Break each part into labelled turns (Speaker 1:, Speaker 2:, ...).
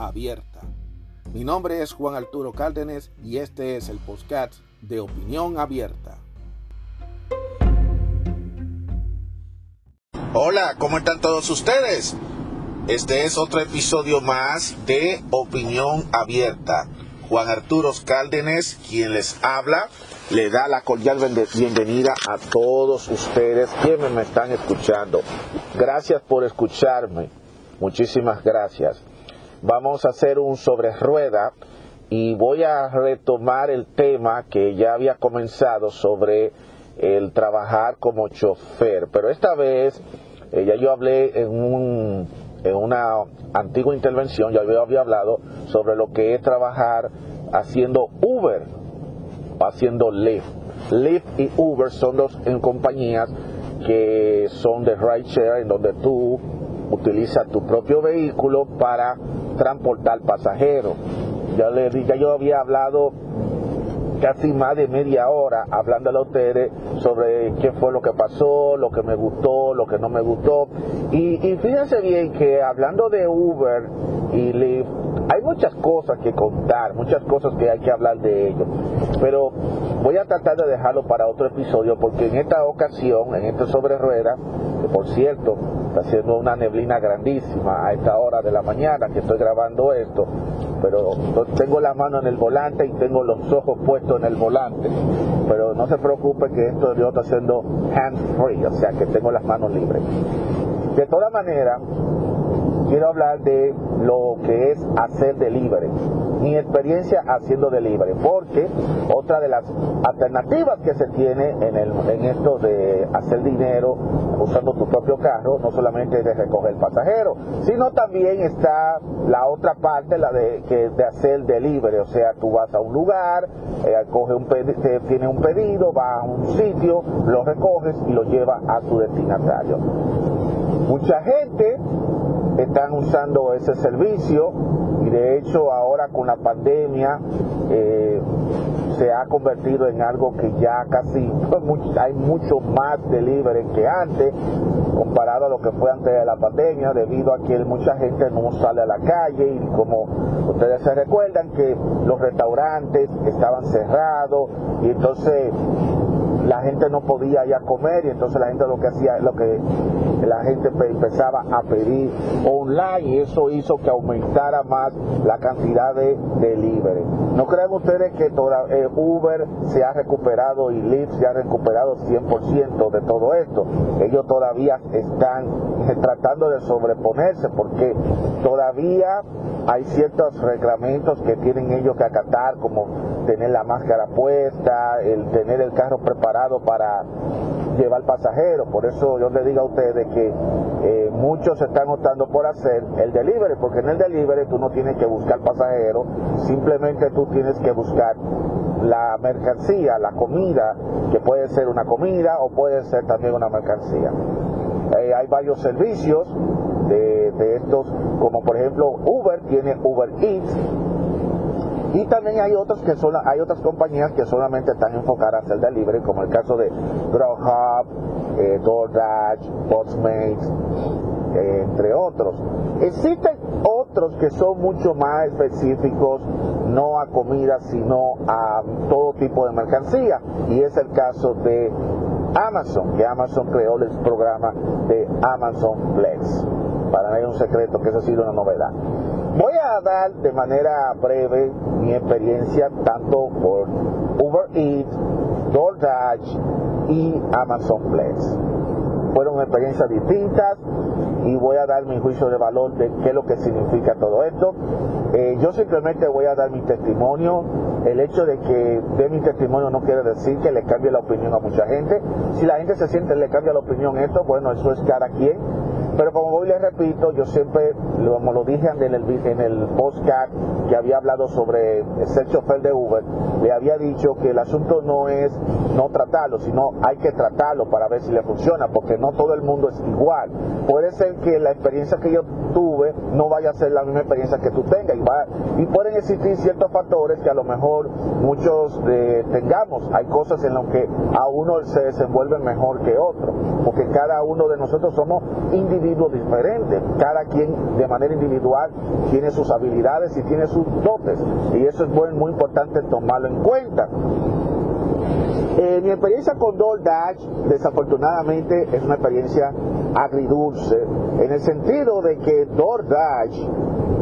Speaker 1: abierta. Mi nombre es Juan Arturo Cárdenas y este es el podcast de Opinión Abierta.
Speaker 2: Hola, ¿cómo están todos ustedes? Este es otro episodio más de Opinión Abierta. Juan Arturo Cárdenas, quien les habla, le da la cordial bienvenida a todos ustedes quienes me están escuchando. Gracias por escucharme. Muchísimas gracias vamos a hacer un sobre rueda y voy a retomar el tema que ya había comenzado sobre el trabajar como chofer. Pero esta vez eh, ya yo hablé en, un, en una antigua intervención, ya había hablado sobre lo que es trabajar haciendo Uber o haciendo Lyft. Lyft y Uber son dos en compañías que son de rideshare en donde tú utilizas tu propio vehículo para transportar pasajeros. Ya, le, ya yo había hablado casi más de media hora hablándole a ustedes sobre qué fue lo que pasó, lo que me gustó, lo que no me gustó. Y, fíjense bien que hablando de Uber y hay muchas cosas que contar, muchas cosas que hay que hablar de ello. Pero voy a tratar de dejarlo para otro episodio porque en esta ocasión, en este sobre rueda, que por cierto está haciendo una neblina grandísima a esta hora de la mañana que estoy grabando esto, pero tengo la mano en el volante y tengo los ojos puestos en el volante. Pero no se preocupe que esto yo estoy haciendo hand free, o sea que tengo las manos libres. De todas maneras, quiero hablar de lo que es hacer delivery, mi experiencia haciendo delivery, porque otra de las alternativas que se tiene en, el, en esto de hacer dinero usando tu propio carro, no solamente de recoger pasajero, sino también está la otra parte, la de, que, de hacer delivery, o sea, tú vas a un lugar, eh, coge un tiene un pedido, vas a un sitio, lo recoges y lo llevas a tu destinatario. Mucha gente están usando ese servicio y de hecho ahora con la pandemia eh, se ha convertido en algo que ya casi hay mucho más delivery que antes comparado a lo que fue antes de la pandemia debido a que mucha gente no sale a la calle y como ustedes se recuerdan que los restaurantes estaban cerrados y entonces la gente no podía ya comer y entonces la gente lo que hacía lo que la gente empezaba a pedir online y eso hizo que aumentara más la cantidad de delivery. ¿No creen ustedes que toda, eh, Uber se ha recuperado y Lyft se ha recuperado 100% de todo esto? Ellos todavía están tratando de sobreponerse porque todavía hay ciertos reglamentos que tienen ellos que acatar como tener la máscara puesta, el tener el carro preparado para llevar pasajeros. Por eso yo les digo a ustedes que eh, muchos están optando por hacer el delivery, porque en el delivery tú no tienes que buscar pasajeros, simplemente tú tienes que buscar la mercancía, la comida, que puede ser una comida o puede ser también una mercancía. Eh, hay varios servicios de, de estos, como por ejemplo Uber tiene Uber Eats, y también hay otras que son, hay otras compañías que solamente están enfocadas en el delivery, como el caso de Grubhub, eh, DoorDash, Postmates, entre otros. Existen otros que son mucho más específicos, no a comida, sino a todo tipo de mercancía. Y es el caso de Amazon, que Amazon creó el programa de Amazon Flex. Para mí es un secreto que eso ha sido una novedad. Voy a dar de manera breve mi experiencia tanto por Uber Eats, DoorDash y Amazon Flex. Fueron experiencias distintas y voy a dar mi juicio de valor de qué es lo que significa todo esto. Eh, yo simplemente voy a dar mi testimonio. El hecho de que dé mi testimonio no quiere decir que le cambie la opinión a mucha gente. Si la gente se siente le cambia la opinión esto, bueno, eso es cada quien Pero como hoy les repito, yo siempre, como lo dije en el, en el postcard que había hablado sobre ser chofer de Uber, le había dicho que el asunto no es no tratarlo, sino hay que tratarlo para ver si le funciona, porque no todo el mundo es igual. Puede ser que la experiencia que yo tuve no vaya a ser la misma experiencia que tú tengas y, y pueden existir ciertos factores que a lo mejor muchos eh, tengamos. Hay cosas en las que a uno se desenvuelve mejor que otro, porque cada uno de nosotros somos individuos diferentes, cada quien de manera individual tiene sus habilidades y tiene sus dotes, y eso es muy importante tomarlo en cuenta. Eh, mi experiencia con DoorDash, desafortunadamente, es una experiencia agridulce, en el sentido de que DoorDash,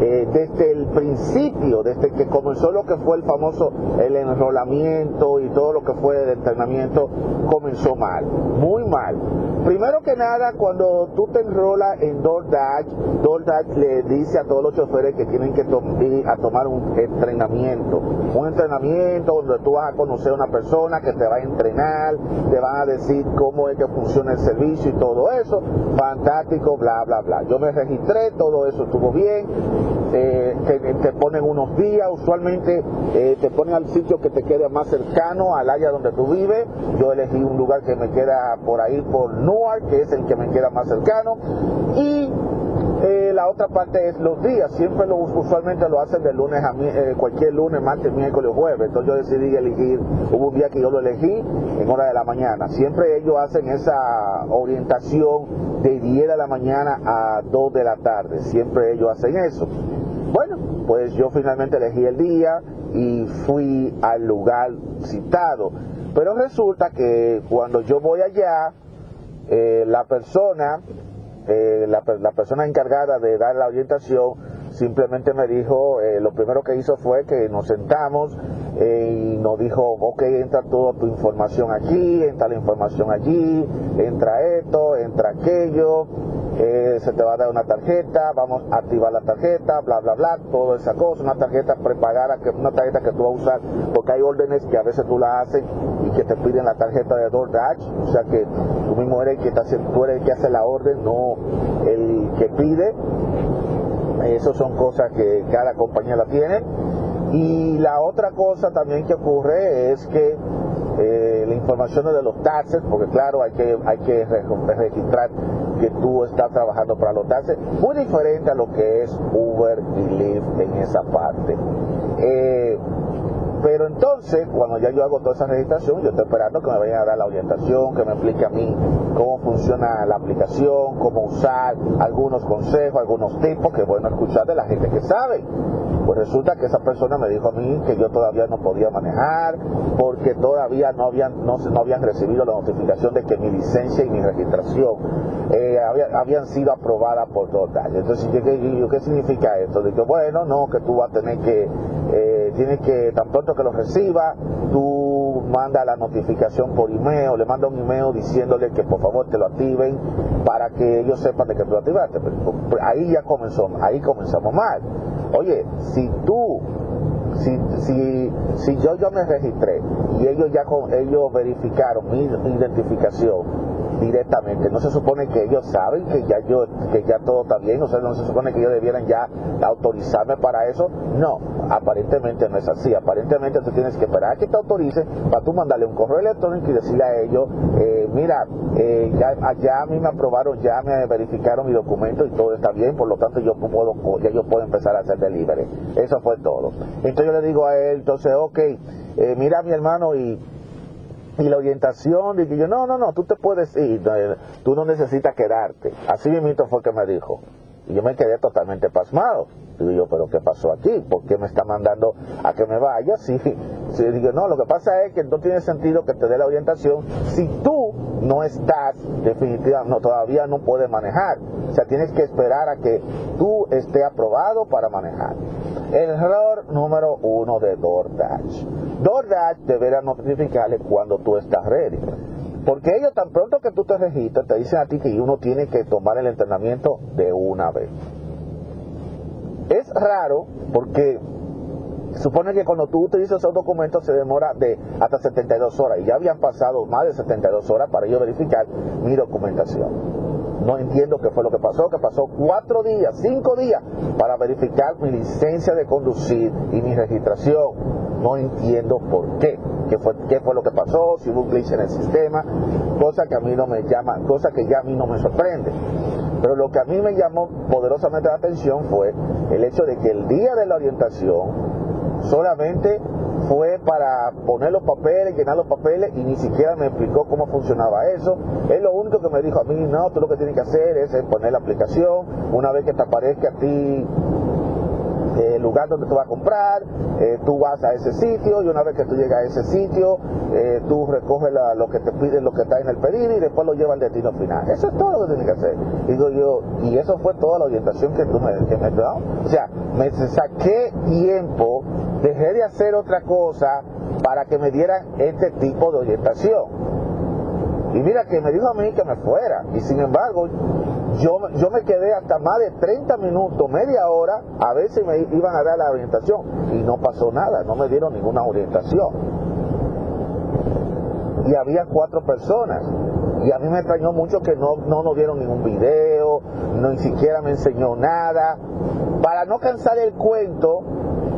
Speaker 2: eh, desde el principio, desde que comenzó lo que fue el famoso el enrolamiento y todo lo que fue el entrenamiento, comenzó mal, muy mal. Primero que nada, cuando tú te enrolas en DoorDash, DoorDash le dice a todos los choferes que tienen que ir a tomar un entrenamiento, un entrenamiento donde tú vas a conocer a una persona que te va entrenar, te van a decir cómo es que funciona el servicio y todo eso, fantástico, bla, bla, bla. Yo me registré, todo eso estuvo bien, eh, te, ponen unos días, usualmente eh, te ponen al sitio que te quede más cercano al área donde tú vives, yo elegí un lugar que me queda por ahí, por Newark, que es el que me queda más cercano, y eh, la otra parte es los días, siempre lo, usualmente lo hacen de lunes a eh, cualquier lunes, martes, miércoles, jueves. Entonces yo decidí elegir, hubo un día que yo lo elegí en hora de la mañana. Siempre ellos hacen esa orientación de 10 de la mañana a 2 de la tarde. Siempre ellos hacen eso. Bueno, pues yo finalmente elegí el día y fui al lugar citado. Pero resulta que cuando yo voy allá, eh, la persona eh, la, persona encargada de dar la orientación simplemente me dijo, eh, lo primero que hizo fue que nos sentamos eh, y nos dijo, ok, entra toda tu información aquí, entra la información allí, entra esto, entra aquello, se te va a dar una tarjeta, vamos a activar la tarjeta, bla, bla, bla, toda esa cosa, una tarjeta prepagada, que, una tarjeta que tú vas a usar, porque hay órdenes que a veces tú la haces y que te piden la tarjeta de DoorDash, o sea que tú mismo eres el que, está, tú eres el que hace la orden, no el que pide, esas son cosas que cada compañía la tiene. Y la otra cosa también que ocurre es que eh, la información de los taxes, porque claro, hay que, hay que registrar que tú estás trabajando para los taxes, muy diferente a lo que es Uber y Lyft en esa parte. Eh, pero entonces, cuando ya yo hago toda esa registración, yo estoy esperando que me vayan a dar la orientación, que me explique a mí cómo funciona la aplicación, cómo usar algunos consejos, algunos tipos que bueno escuchar de la gente que sabe. Pues resulta que esa persona me dijo a mí que yo todavía no podía manejar porque todavía no habían, no, no habían recibido la notificación de que mi licencia y mi registración eh, habían sido aprobadas por total. Entonces, ¿qué, ¿qué significa esto? Dije, bueno, no, que tú vas a tener que, eh, tienes que, tan pronto que lo reciba, tú manda la notificación por email, le manda un email diciéndole que por favor te lo activen para que ellos sepan de que tú lo activaste. Pues, pues, ahí ya comenzó, ahí comenzamos mal. Oye, si tú, si, si, si yo, yo me registré y ellos ya con, ellos verificaron mi identificación directamente. No se supone que ellos saben que ya yo, que ya todo está bien, no se, no se supone que ellos debieran ya autorizarme para eso. No, aparentemente no es así. Aparentemente tú tienes que esperar a que te autorice para tú mandarle un correo electrónico y decirle a ellos, eh, mira, eh, ya, a mí me aprobaron, ya me verificaron mi documento y todo está bien, por lo tanto yo puedo, ya yo puedo empezar a hacer delivery. Eso fue todo. Entonces yo le digo a él, entonces, ok, eh, mira mi hermano y y la orientación, y yo, no, no, no, tú te puedes ir, tú no necesitas quedarte. Así mismo fue que me dijo. Y yo me quedé totalmente pasmado. Digo yo, pero ¿qué pasó aquí? ¿Por qué me está mandando a que me vaya? Sí, sí, digo, no, lo que pasa es que no tiene sentido que te dé la orientación si tú no estás definitivamente, no, todavía no puedes manejar. O sea, tienes que esperar a que tú esté aprobado para manejar. Error número uno de DoorDash. DoorDash deberá notificarle cuando tú estás ready. Porque ellos tan pronto que tú te registras, te dicen a ti que uno tiene que tomar el entrenamiento de una vez. Es raro porque supone que cuando tú utilizas esos documentos se demora de hasta 72 horas y ya habían pasado más de 72 horas para yo verificar mi documentación. No entiendo qué fue lo que pasó, que pasó cuatro días, cinco días para verificar mi licencia de conducir y mi registración. No entiendo por qué, qué fue, qué fue lo que pasó, si hubo un glitch en el sistema, cosa que a mí no me llama, cosa que ya a mí no me sorprende. Pero lo que a mí me llamó poderosamente la atención fue el hecho de que el día de la orientación solamente fue para poner los papeles, llenar los papeles y ni siquiera me explicó cómo funcionaba eso. Es lo único que me dijo a mí, no, tú lo que tienes que hacer es poner la aplicación, una vez que te aparezca a ti el lugar donde tú vas a comprar, eh, tú vas a ese sitio y una vez que tú llegas a ese sitio, eh, tú recoges lo que te piden, lo que está en el pedido y después lo llevas al destino final. Eso es todo lo que tienes que hacer. Digo yo, y eso fue toda la orientación que tú me, que me O sea, me saqué tiempo, dejé de hacer otra cosa para que me dieran este tipo de orientación. Y mira que me dijo a mí que me fuera. Y sin embargo, yo, yo me quedé hasta más de 30 minutos, media hora, a ver si me iban a dar la orientación. Y no pasó nada, no me dieron ninguna orientación. Y había cuatro personas. Y a mí me extrañó mucho que no, no nos dieron ningún video, no ni siquiera me enseñó nada. Para no cansar el cuento,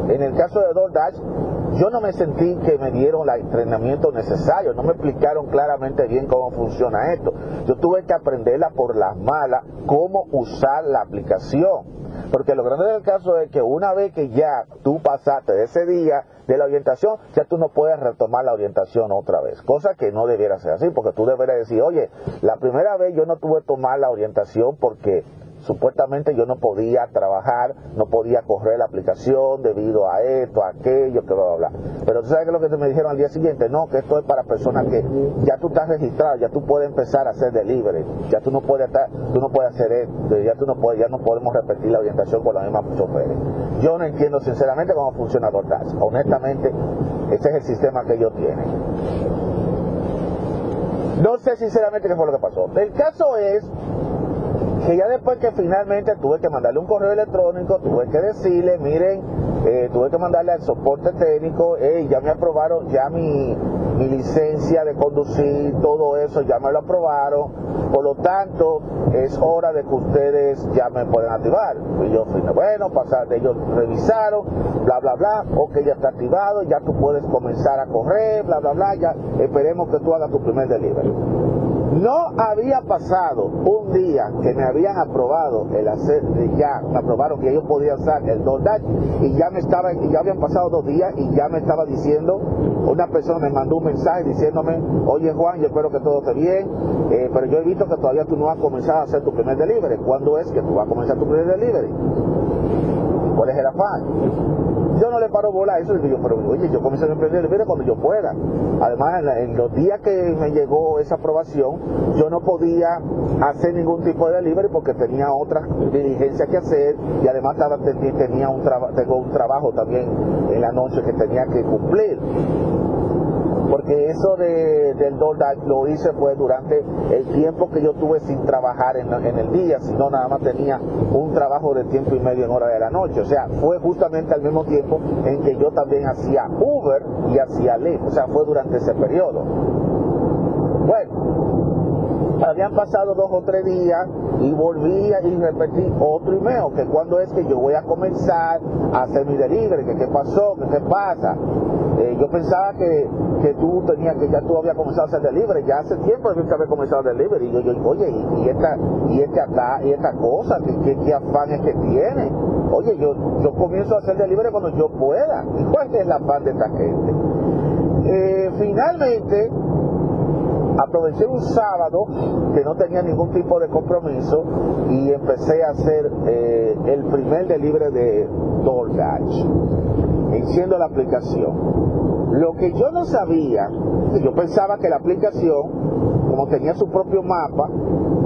Speaker 2: en el caso de DoorDash, yo no me sentí que me dieron el entrenamiento necesario, no me explicaron claramente bien cómo funciona esto. Yo tuve que aprenderla por las malas, cómo usar la aplicación. Porque lo grande del caso es que una vez que ya tú pasaste de ese día de la orientación, ya tú no puedes retomar la orientación otra vez. Cosa que no debiera ser así, porque tú deberías decir, oye, la primera vez yo no tuve que tomar la orientación porque supuestamente yo no podía trabajar, no podía correr la aplicación debido a esto, a aquello, que bla, bla, bla. Pero tú sabes que lo que me dijeron al día siguiente, no, que esto es para personas que ya tú estás registrado, ya tú puedes empezar a hacer delivery, ya tú no puedes estar, tú no puedes hacer esto, ya tú no puedes, ya no podemos repetir la orientación con la misma choferes. Yo no entiendo sinceramente cómo funciona DoorDash. Honestamente, ese es el sistema que ellos tienen. No sé sinceramente qué fue lo que pasó. El caso es que ya después que finalmente tuve que mandarle un correo electrónico, tuve que decirle, miren, eh, tuve que mandarle al soporte técnico, ya me aprobaron, ya mi, licencia de conducir, todo eso, ya me lo aprobaron, por lo tanto, es hora de que ustedes ya me puedan activar. Y yo fui, bueno, pasar, ellos revisaron, bla, bla, bla, ok, ya está activado, ya tú puedes comenzar a correr, bla, bla, bla, ya esperemos que tú hagas tu primer delivery. No había pasado un día que me habían aprobado el hacer, ya me aprobaron que ellos podían usar el DoorDash y ya me estaba, ya habían pasado dos días y ya me estaba diciendo, una persona me mandó un mensaje diciéndome, oye Juan, yo espero que todo esté bien, eh, pero yo he visto que todavía tú no has comenzado a hacer tu primer delivery. ¿Cuándo es que tú vas a comenzar tu primer delivery? ¿Cuál es el afán? Yo no le paro bola a eso, digo yo, pero oye, yo comencé a emprender mire cuando yo pueda. Además, en, los días que me llegó esa aprobación, yo no podía hacer ningún tipo de delivery porque tenía otras diligencias que hacer y además tenía un tengo un trabajo también en la noche que tenía que cumplir porque eso de, del dólar lo hice fue durante el tiempo que yo tuve sin trabajar en, el día, sino nada más tenía un trabajo de tiempo y medio en hora de la noche, o sea, fue justamente al mismo tiempo en que yo también hacía Uber y hacía Lyft, o sea, fue durante ese periodo. Bueno, habían pasado dos o tres días y volvía y repetí otro email, que cuando es que yo voy a comenzar a hacer mi delivery, que qué pasó, que qué pasa. Eh, yo pensaba que, que tú tenías, que ya tú habías comenzado a hacer delivery, ya hace tiempo que había comenzado a delivery, y yo, yo oye, y, esta, y este acá, y esta cosa, ¿qué, qué, afán es que tiene? Oye, yo, yo comienzo a hacer delivery cuando yo pueda. ¿Y cuál es la afán de esta gente? Eh, finalmente, aproveché un sábado que no tenía ningún tipo de compromiso y empecé a hacer eh, el primer delivery de DoorDash, enciendo la aplicación. Lo que yo no sabía, yo pensaba que la aplicación, como tenía su propio mapa,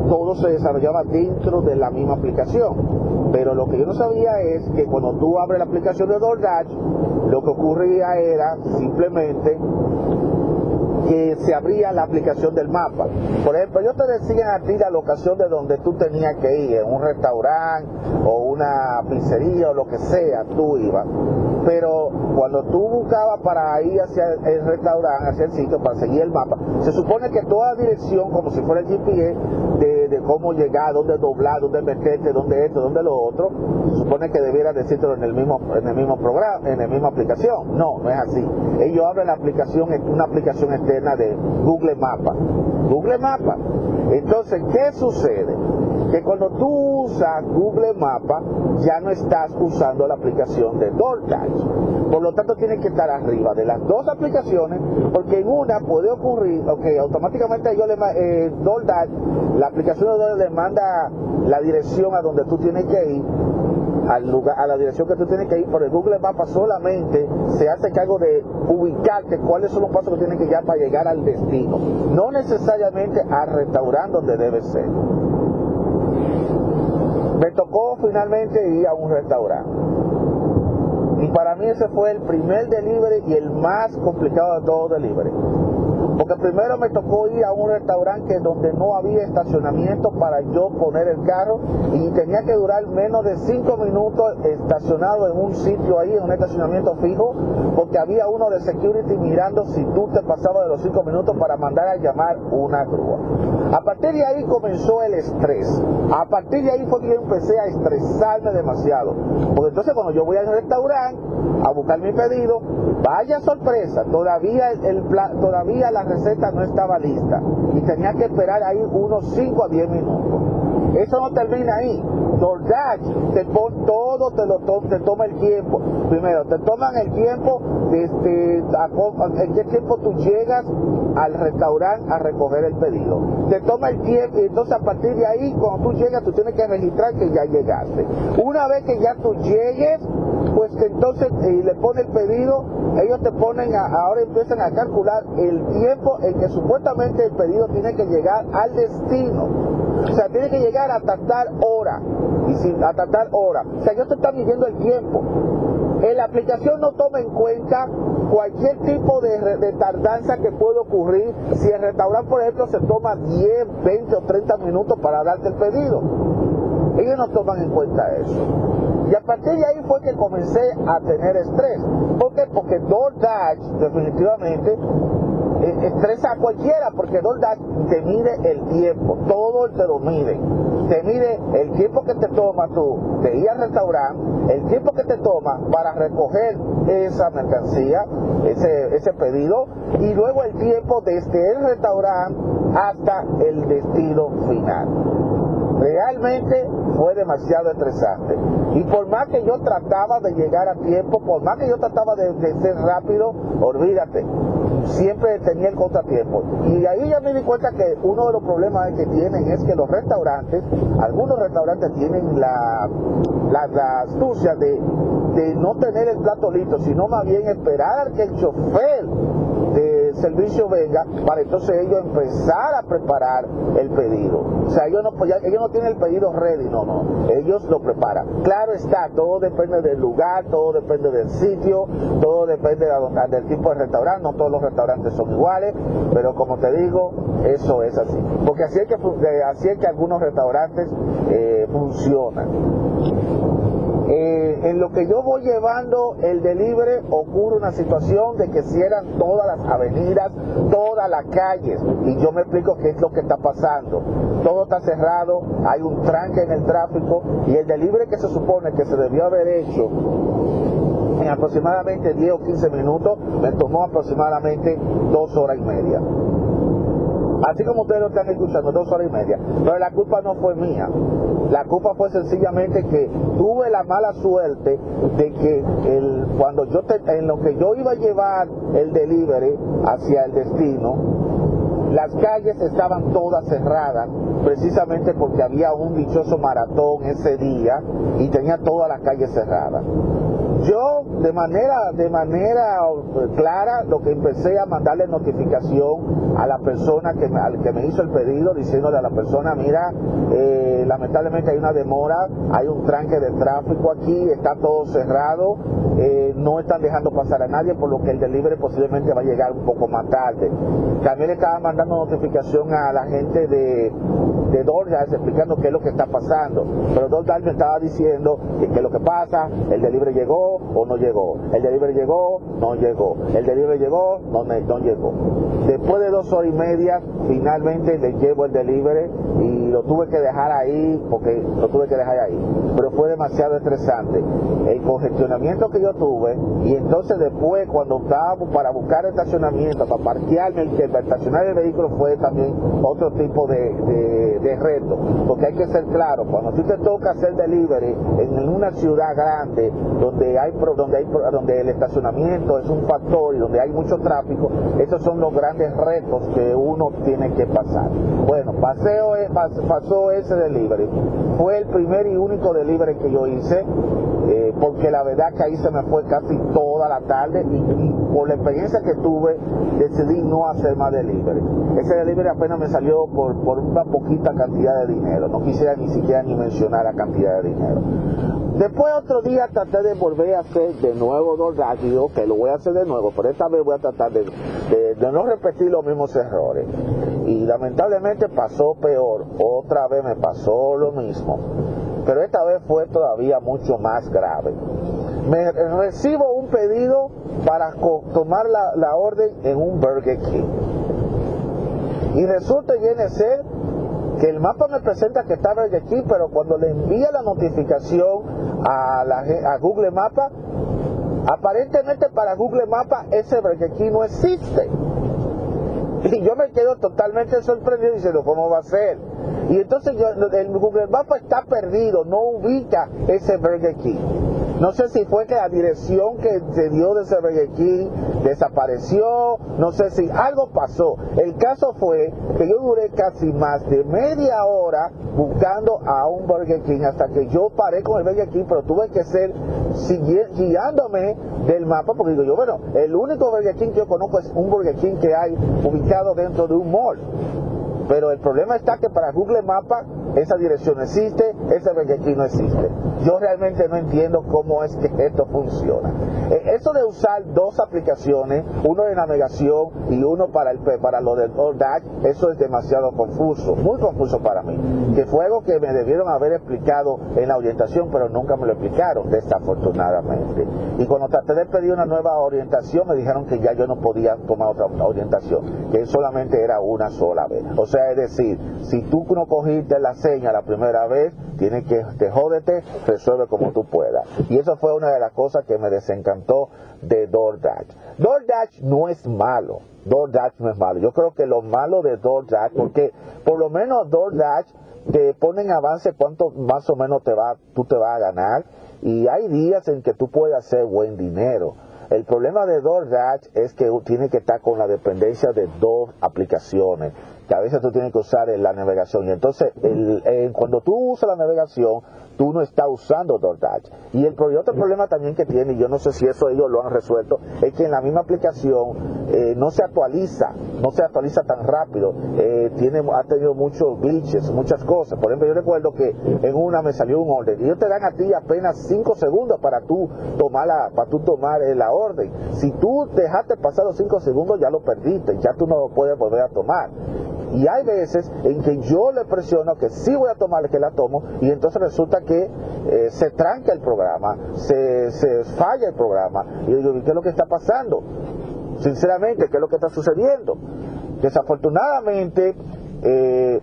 Speaker 2: todo se desarrollaba dentro de la misma aplicación. Pero lo que yo no sabía es que cuando tú abres la aplicación de DoorDash, lo que ocurría era simplemente
Speaker 1: que se abría la aplicación del mapa. Por ejemplo, yo te decía a ti la locación de donde tú tenías que ir, en un restaurante o una pizzería o lo que sea, tú ibas. Pero cuando tú buscabas para ir hacia el restaurante, hacia el sitio, para seguir el mapa, se supone que toda dirección, como si fuera el GPS, cómo llegar, dónde doblar, dónde meterte, dónde esto, dónde lo otro, se supone que debiera decírtelo en el mismo, en el mismo programa, en la misma aplicación. No, no es así. Ellos abren la aplicación, una aplicación externa de Google Mapa. Google Mapa. Entonces, ¿qué sucede? Que cuando tú usas Google Mapa, ya no estás usando la aplicación de DoorDash. Por lo tanto, tienes que estar arriba de las dos aplicaciones, porque en una puede ocurrir, ok, automáticamente yo le, eh, la aplicación de DoorDash le manda la dirección a donde tú tienes que ir, a la dirección que tú tienes que ir, por el Google Maps solamente se hace cargo de ubicarte cuáles son los pasos que tienes que llegar para llegar al destino, no necesariamente al restaurante donde debe ser. Me tocó finalmente ir a un restaurante. Para mí ese fue el primer delivery y el más complicado de todo delivery. Porque primero me tocó ir a un restaurante donde no había estacionamiento para yo poner el carro y tenía que durar menos de cinco minutos estacionado en un sitio ahí, en un estacionamiento fijo, porque había uno de security mirando si tú te pasabas de los cinco minutos para mandar a llamar una grúa. A partir de ahí comenzó el estrés. A partir de ahí fue que yo empecé a estresarme demasiado. Porque entonces cuando yo voy al restaurante a buscar mi pedido, vaya sorpresa, todavía el, todavía la receta no estaba lista y tenía que esperar ahí unos 5 a 10 minutos. Eso no termina ahí. DoorDash te pone todo, te lo te toma el tiempo. Primero, te toman el tiempo desde en qué tiempo tú llegas al restaurante a recoger el pedido. Te toma el tiempo y entonces a partir de ahí, cuando tú llegas, tú tienes que registrar que ya llegaste. Una vez que ya tú llegues, pues entonces eh, le pone el pedido, ellos te ponen, ahora empiezan a calcular el tiempo en que supuestamente el pedido tiene que llegar al destino. O sea, tiene que llegar a tal hora. Y si a hora. O sea, ellos te están midiendo el tiempo. En la aplicación no toma en cuenta cualquier tipo de, de, tardanza que puede ocurrir si el restaurante, por ejemplo, se toma 10, 20 o 30 minutos para darte el pedido. Ellos no toman en cuenta eso. Partir de ahí fue que comencé a tener estrés. ¿Por qué? Porque DoorDash definitivamente eh, estresa a cualquiera porque DoorDash te mide el tiempo, todo te lo mide. Te mide el tiempo que te toma tú de ir al restaurante, el tiempo que te toma para recoger esa mercancía, ese, ese pedido, y luego el tiempo desde el restaurante hasta el destino final. Realmente fue demasiado estresante. Y por más que yo trataba de llegar a tiempo, por más que yo trataba de, ser rápido, olvídate, siempre tenía el contratiempo. Y ahí ya me di cuenta que uno de los problemas que tienen es que los restaurantes, algunos restaurantes tienen la, la, astucia de, de no tener el plato listo, sino más bien esperar que el chofer servicio venga para entonces ellos empezar a preparar el pedido. O sea, ellos no, ellos no tienen el pedido ready, no, no, ellos lo preparan. Claro está, todo depende del lugar, todo depende del sitio, todo depende del tipo de restaurante, no todos los restaurantes son iguales, pero como te digo, eso es así. Porque así es que, así es que algunos restaurantes eh, funcionan. Eh, en lo que yo voy llevando el delivery ocurre una situación de que cierran todas las avenidas, todas las calles y yo me explico qué es lo que está pasando. Todo está cerrado, hay un tranque en el tráfico y el delivery que se supone que se debió haber hecho en aproximadamente 10 o 15 minutos me tomó aproximadamente dos horas y media. Así como ustedes lo están escuchando, dos horas y media. Pero la culpa no fue mía. La culpa fue sencillamente que tuve la mala suerte de que el, cuando yo en lo que yo iba a llevar el delivery hacia el destino, las calles estaban todas cerradas, precisamente porque había un dichoso maratón ese día y tenía todas las calles cerradas. yo de manera, de manera eh, clara lo que empecé a mandarle notificación a la persona que me, al que me hizo el pedido diciéndole a la persona, mira, eh, lamentablemente hay una demora, hay un tranque de tráfico aquí, está todo cerrado, eh, no están dejando pasar a nadie, por lo que el delivery posiblemente va a llegar un poco más tarde. También le estaba mandando notificación a la gente de, de DoorDash explicando qué es lo que está pasando, pero DoorDash me estaba diciendo que qué es lo que pasa, el delivery llegó o no llegó, el delivery llegó, no llegó, el delivery llegó, no, no llegó. Después de dos horas y media, finalmente le llevo el delivery y lo tuve que dejar ahí, porque lo tuve que dejar ahí, pero fue demasiado estresante. El congestionamiento que yo tuve y entonces después cuando estábamos para buscar estacionamiento, para parquearme, el, que estacionar el vehículo fue también otro tipo de, de, reto, porque hay que ser claro, cuando tú te toca hacer delivery en una ciudad grande donde hay donde hay donde el estacionamiento es un factor y donde hay mucho tráfico, esos son los grandes retos que uno tiene que pasar. Bueno, paseo, e, pasó ese delivery. Fue el primer y único delivery que yo hice, eh, porque la verdad que ahí se me fue casi toda la tarde y, por la experiencia que tuve decidí no hacer más delivery. Ese delivery apenas me salió por, una poquita cantidad de dinero, no quisiera ni siquiera ni mencionar la cantidad de dinero. Después otro día traté de volver a hacer de nuevo DoorDash y que lo voy a hacer de nuevo, pero esta vez voy a tratar de, de, no repetir los mismos errores. Y lamentablemente pasó peor, otra vez me pasó lo mismo, pero esta vez fue todavía mucho más grave. Me recibo un pedido para tomar la, la orden en un Burger King. Y resulta viene a ser que el mapa me presenta que está Burger King, pero cuando le envía la notificación a, Google Mapa, aparentemente para Google Mapa ese King no existe. Y yo me quedo totalmente sorprendido diciendo, ¿cómo va a ser? Y entonces yo, el Google Mapa está perdido, no ubica ese Burger King. No sé si fue que la dirección que se dio de ese Burger desapareció, no sé si algo pasó. El caso fue que yo duré casi más de media hora buscando a un Burger King hasta que yo paré con el Burger King, pero tuve que ser guiándome del mapa porque digo yo, bueno, el único Burger King que yo conozco es un Burger King que hay ubicado dentro de un mall. Pero el problema está que para Google Mapa esa dirección existe, ese Burger no existe. Yo realmente no entiendo cómo es que esto funciona. Eh, eso de usar dos aplicaciones, uno de navegación y uno para el para lo del DoorDash, eso es demasiado confuso, muy confuso para mí. Que fue algo que me debieron haber explicado en la orientación, pero nunca me lo explicaron, desafortunadamente. Y cuando traté de pedir una nueva orientación, me dijeron que ya yo no podía tomar otra orientación, que solamente era una sola vez. Es decir, si tú no cogiste la seña la primera vez, tienes que, te jódete, resuelve como tú puedas. Y eso fue una de las cosas que me desencantó de DoorDash. DoorDash no es malo. DoorDash no es malo. Yo creo que lo malo de DoorDash, porque por lo menos DoorDash te pone en avance cuánto más o menos te va, tú te vas a ganar. Y hay días en que tú puedes hacer buen dinero. El problema de DoorDash es que tiene que estar con la dependencia de dos aplicaciones que a veces tú tienes que usar la navegación. Y entonces, el, cuando tú usas la navegación, tú no estás usando DoorDash. Y el otro problema también que tiene, y yo no sé si eso ellos lo han resuelto, es que en la misma aplicación eh, no se actualiza, no se actualiza tan rápido. Eh, tiene, ha tenido muchos glitches, muchas cosas. Por ejemplo, yo recuerdo que en una me salió un orden y ellos te dan a ti apenas 5 segundos para tú tomar la, para tú tomar eh, la orden. Si tú dejaste pasar los 5 segundos, ya lo perdiste, ya tú no lo puedes volver a tomar. Y hay veces en que yo le presiono que sí voy a tomar, que la tomo, y entonces resulta que eh, se tranca el programa, se, se falla el programa. Y yo digo, ¿qué es lo que está pasando? Sinceramente, ¿qué es lo que está sucediendo? Desafortunadamente, eh,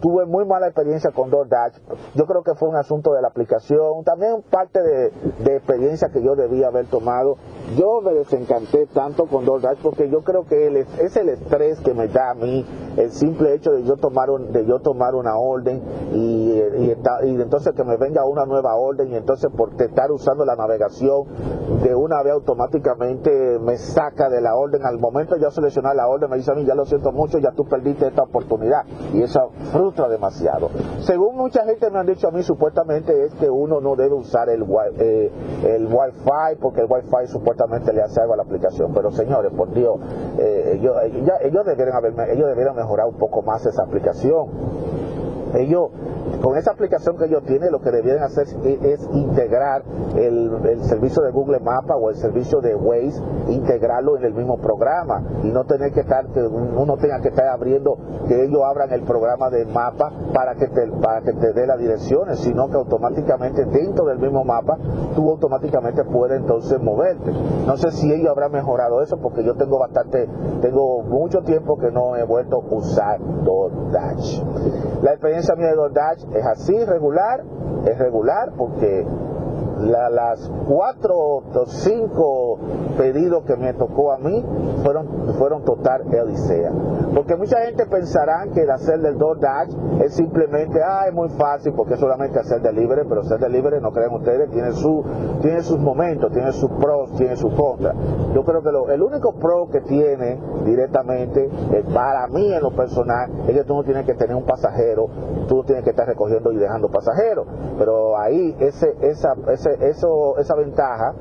Speaker 1: tuve muy mala experiencia con DoorDash. Yo creo que fue un asunto de la aplicación, también parte de, experiencia que yo debía haber tomado. Yo me desencanté tanto con DoorDash porque yo creo que es el estrés que me da a mí el simple hecho de yo tomar, de yo tomar una orden y,
Speaker 2: y, y entonces que me venga una nueva orden y entonces por estar usando la navegación de una vez automáticamente me saca de la orden. Al momento de yo seleccionar la orden me dice a mí, ya lo siento mucho, ya tú perdiste esta oportunidad. Y eso frustra demasiado. Según mucha gente me han dicho a mí, supuestamente es que uno no debe usar el, eh, el Wi-Fi porque el Wi-Fi supuestamente le hace algo a la aplicación. Pero señores, por Dios, eh, ellos, ellos, debieron haber, ellos debieron mejorar un poco más esa aplicación. Ellos con esa aplicación que ellos tienen, lo que debieran hacer es, integrar el, servicio de Google Maps o el servicio de Waze, integrarlo en el mismo programa y no tener que estar, que uno tenga que estar abriendo, que ellos abran el programa de mapa para que te, para que te dé las direcciones, sino que automáticamente dentro del mismo mapa tú automáticamente puedes entonces moverte. No sé si ellos habrán mejorado eso porque yo tengo bastante, tengo mucho tiempo que no he vuelto a usar DoorDash. La experiencia mía de DoorDash es así regular, es regular porque las cuatro o cinco pedidos que me tocó a mí fueron, fueron total odisea. Porque mucha gente pensará que el hacer del DoorDash es simplemente, ah, es muy fácil porque es solamente hacer delivery, pero hacer delivery, no creen ustedes, tiene, su, tiene sus momentos, tiene sus pros, tiene sus contras. Yo creo que lo, el único pro que tiene directamente, eh, para mí en lo personal, es que tú no tienes que tener un pasajero, tú no tienes que estar recogiendo y dejando pasajeros. Pero ahí ese, esa, ese eso, esa ventaja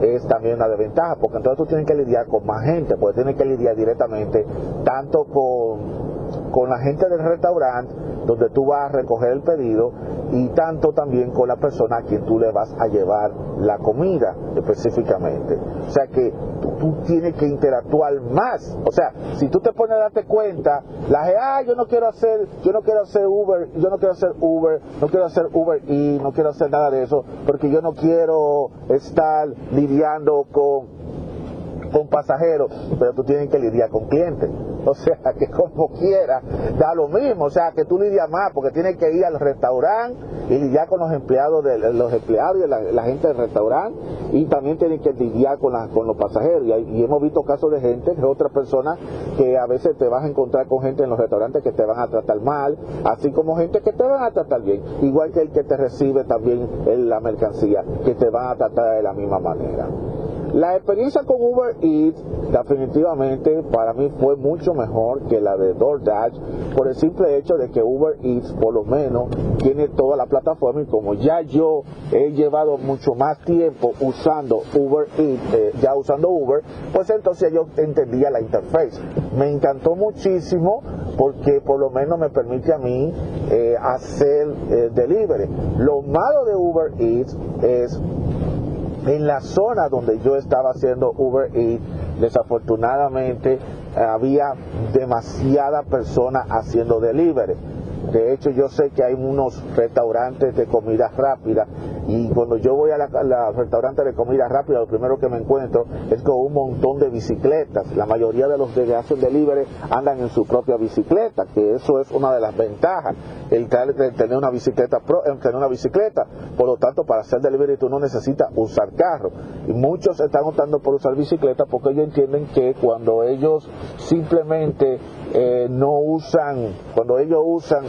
Speaker 2: es también una desventaja, porque entonces tú tienes que lidiar con más gente, porque tienes que lidiar directamente tanto con, con la gente del restaurante, donde tú vas a recoger el pedido, y tanto también con la persona a quien tú le vas a llevar la comida específicamente. O sea que tú, tienes que interactuar más. O sea, si tú te pones a darte cuenta, la gente, ah, yo no quiero hacer, yo no quiero hacer Uber, yo no quiero hacer Uber, no quiero hacer Uber y no quiero hacer nada de eso, porque yo no quiero estar lidiando con con pasajeros, pero tú tienes que lidiar con clientes. O sea, que como quiera, da lo mismo. O sea, que tú lidias más porque tienes que ir al restaurante y lidiar con los empleados, de, los empleados y la, gente del restaurante y también tienes que lidiar con, los pasajeros. Y, hemos visto casos de gente, de otras personas, que a veces te vas a encontrar con gente en los restaurantes que te van a tratar mal, así como gente que te van a tratar bien. Igual que el que te recibe también en la mercancía, que te van a tratar de la misma manera. La experiencia con Uber Eats definitivamente para mí fue mucho mejor que la de DoorDash por el simple hecho de que Uber Eats por lo menos tiene toda la plataforma y como ya yo he llevado mucho más tiempo usando Uber Eats, eh, ya usando Uber, pues entonces yo entendía la interface. Me encantó muchísimo porque por lo menos me permite a mí eh, hacer eh, delivery. Lo malo de Uber Eats es en la zona donde yo estaba haciendo Uber Eats, desafortunadamente había demasiada personas haciendo delivery. De hecho, yo sé que hay unos restaurantes de comida rápida y cuando yo voy a la, restaurante de comida rápida, lo primero que me encuentro es con un montón de bicicletas. La mayoría de los que hacen delivery andan en su propia bicicleta, que eso es una de las ventajas, el tener una bicicleta, tener una bicicleta. Por lo tanto, para hacer delivery tú no necesitas usar carro. Y muchos están optando por usar bicicleta porque ellos entienden que cuando ellos simplemente eh, no usan, cuando ellos usan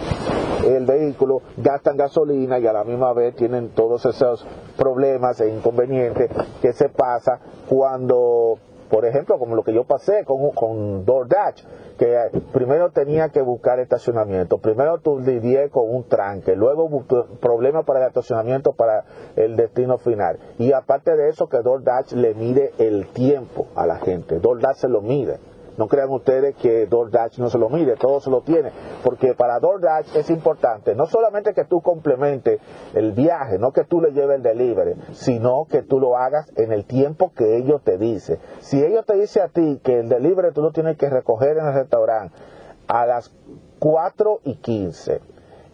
Speaker 2: el vehículo, gastan gasolina y a la misma vez tienen todos esos problemas e inconvenientes que se pasa cuando, por ejemplo, como lo que yo pasé con, con DoorDash, que primero tenía que buscar estacionamiento, primero tú lidié con un tranque, luego problemas para el estacionamiento para el destino final. Y aparte de eso que DoorDash le mide el tiempo a la gente, DoorDash se lo mide. No crean ustedes que DoorDash no se lo mide, todo se lo tiene, porque para DoorDash es importante no solamente que tú complementes el viaje, no que tú le lleves el delivery, sino que tú lo hagas en el tiempo que ellos te dicen. Si ellos te dicen a ti que el delivery tú lo tienes que recoger en el restaurante a las 4 y 15,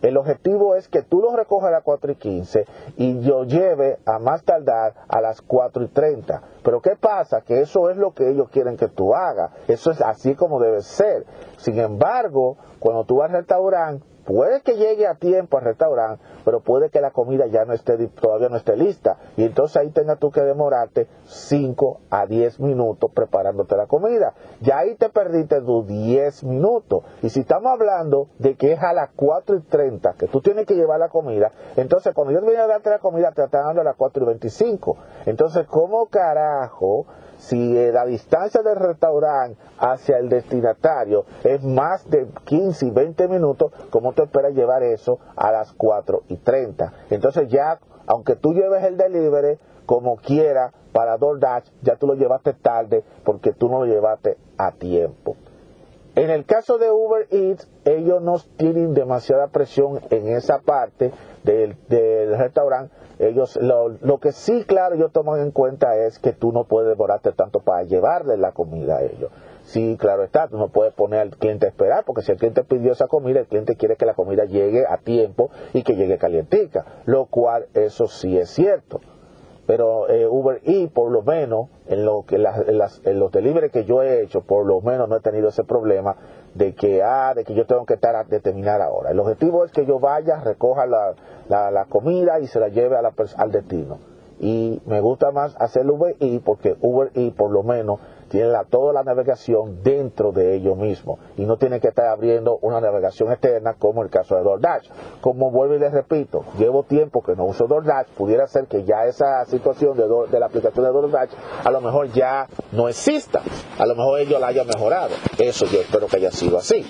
Speaker 2: el objetivo es que tú lo recojas a las 4 y 15 y yo lleve a más tardar a las 4 y 30. Pero ¿qué pasa? Que eso es lo que ellos quieren que tú hagas. Eso es así como debe ser. Sin embargo, cuando tú vas al restaurante, puede que llegue a tiempo al restaurante, pero puede que la comida ya no esté, todavía no esté lista. Y entonces ahí tengas tú que demorarte 5 a 10 minutos preparándote la comida. Ya ahí te perdiste tus 10 minutos. Y si estamos hablando de que es a las 4 y 30 que tú tienes que llevar la comida, entonces cuando yo viene a darte la comida te están dando a las 4 y 25. Entonces, ¿cómo carajo? Si la distancia del restaurante hacia el destinatario es más de 15 y 20 minutos, ¿cómo te esperas llevar eso a las 4 y 30? Entonces ya, aunque tú lleves el delivery como quiera para DoorDash, ya tú lo llevaste tarde porque tú no lo llevaste a tiempo. En el caso de Uber Eats, ellos no tienen demasiada presión en esa parte del, del restaurante ellos lo, lo, que sí claro yo tomo en cuenta es que tú no puedes demorarte tanto para llevarle la comida a ellos. Sí claro está tú no puedes poner al cliente a esperar porque si el cliente pidió esa comida el cliente quiere que la comida llegue a tiempo y que llegue calientica lo cual eso sí es cierto pero eh, Uber y por lo menos en lo que en los deliveries que yo he hecho por lo menos no he tenido ese problema de que, ah, de que yo tengo que estar a determinar ahora. El objetivo es que yo vaya, recoja la, la, comida y se la lleve a la, al destino. Y me gusta más hacer Uber E porque Uber E por lo menos tiene la, toda la navegación dentro de ellos mismos y no tiene que estar abriendo una navegación externa como el caso de DoorDash. Como vuelvo y les repito, llevo tiempo que no uso DoorDash, pudiera ser que ya esa situación de, de la aplicación de DoorDash a lo mejor ya no exista, a lo mejor ellos la hayan mejorado. Eso yo espero que haya sido así.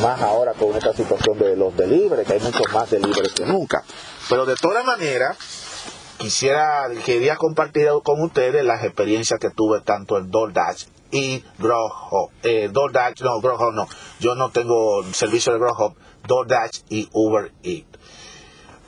Speaker 2: Más ahora con esta situación de los delivery, que hay muchos más delivery que nunca. Pero de todas maneras, quisiera, quería compartir con ustedes las experiencias que tuve tanto en DoorDash y Grubhub. Eh, DoorDash, no, Grubhub no. Yo no tengo servicio de Grubhub, DoorDash y Uber Eats.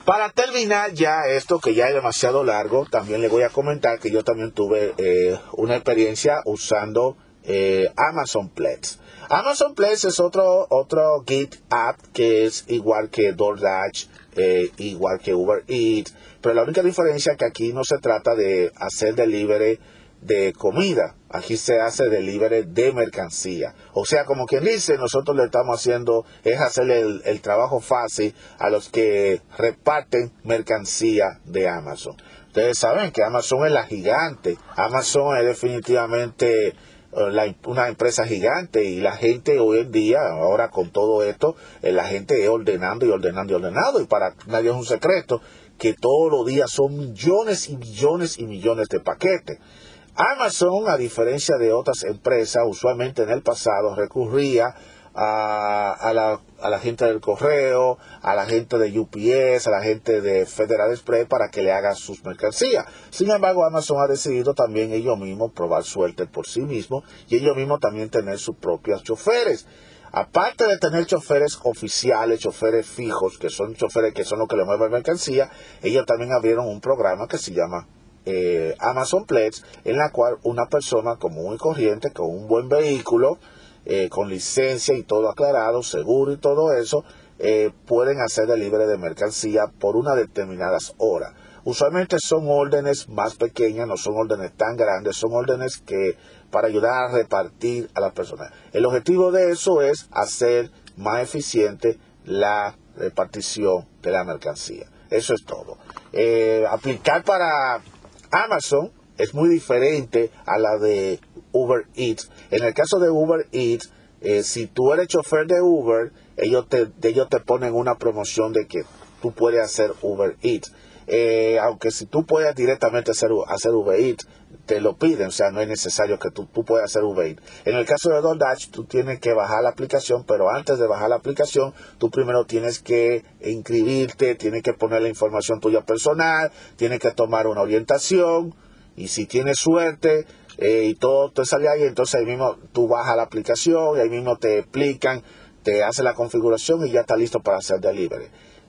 Speaker 2: Para terminar ya esto que ya es demasiado largo, también le voy a comentar que yo también tuve eh, una experiencia usando eh, Amazon Plex. Amazon Plex es otro, otro Git app que es igual que DoorDash, eh, igual que Uber Eats, pero la única diferencia es que aquí no se trata de hacer delivery de comida, aquí se hace delivery de mercancía. O sea, como quien dice, nosotros le estamos haciendo es hacer el, el trabajo fácil a los que reparten mercancía de Amazon. Ustedes saben que Amazon es la gigante, Amazon es definitivamente eh, una empresa gigante y la gente hoy en día, ahora con todo esto, eh, la gente es ordenando y ordenando y ordenando y para nadie es un secreto que todos los días son millones y millones y millones de paquetes. Amazon, a diferencia de otras empresas, usualmente en el pasado recurría a, la, a, la, gente del correo, a la gente de UPS, a la gente de Federal Express para que le hagan sus mercancías. Sin embargo, Amazon ha decidido también ellos mismos probar suerte por sí mismos y ellos mismos también tener sus propios choferes. Aparte de tener choferes oficiales, choferes fijos, que son choferes que son los que le mueven mercancía, ellos también abrieron un programa que se llama eh, Amazon Plex, en la cual una persona común y corriente, con un buen vehículo, eh, con licencia y todo aclarado, seguro y todo eso, eh, pueden hacer delivery de mercancía por unas determinadas horas. Usualmente son órdenes más pequeñas, no son órdenes tan grandes, son órdenes que para ayudar a repartir a las personas. El objetivo de eso es hacer más eficiente la repartición de la mercancía. Eso es todo. Eh, aplicar para Amazon es muy diferente a la de Uber Eats. En el caso de Uber Eats, eh, si tú eres chofer de Uber, ellos te, ellos te ponen una promoción de que tú puedes hacer Uber Eats. Eh, aunque si tú puedes directamente hacer, hacer Uber Eats, te lo piden, o sea, no es necesario que tú, tú puedas hacer Uber Eats. En el caso de DoorDash, tú tienes que bajar la aplicación, pero antes de bajar la aplicación, tú primero tienes que inscribirte, tienes que poner la información tuya personal, tienes que tomar una orientación, y si tienes suerte, eh, y todo te sale ahí, entonces ahí mismo tú bajas la aplicación y ahí mismo te explican, te hace la configuración y ya está listo para hacer delivery.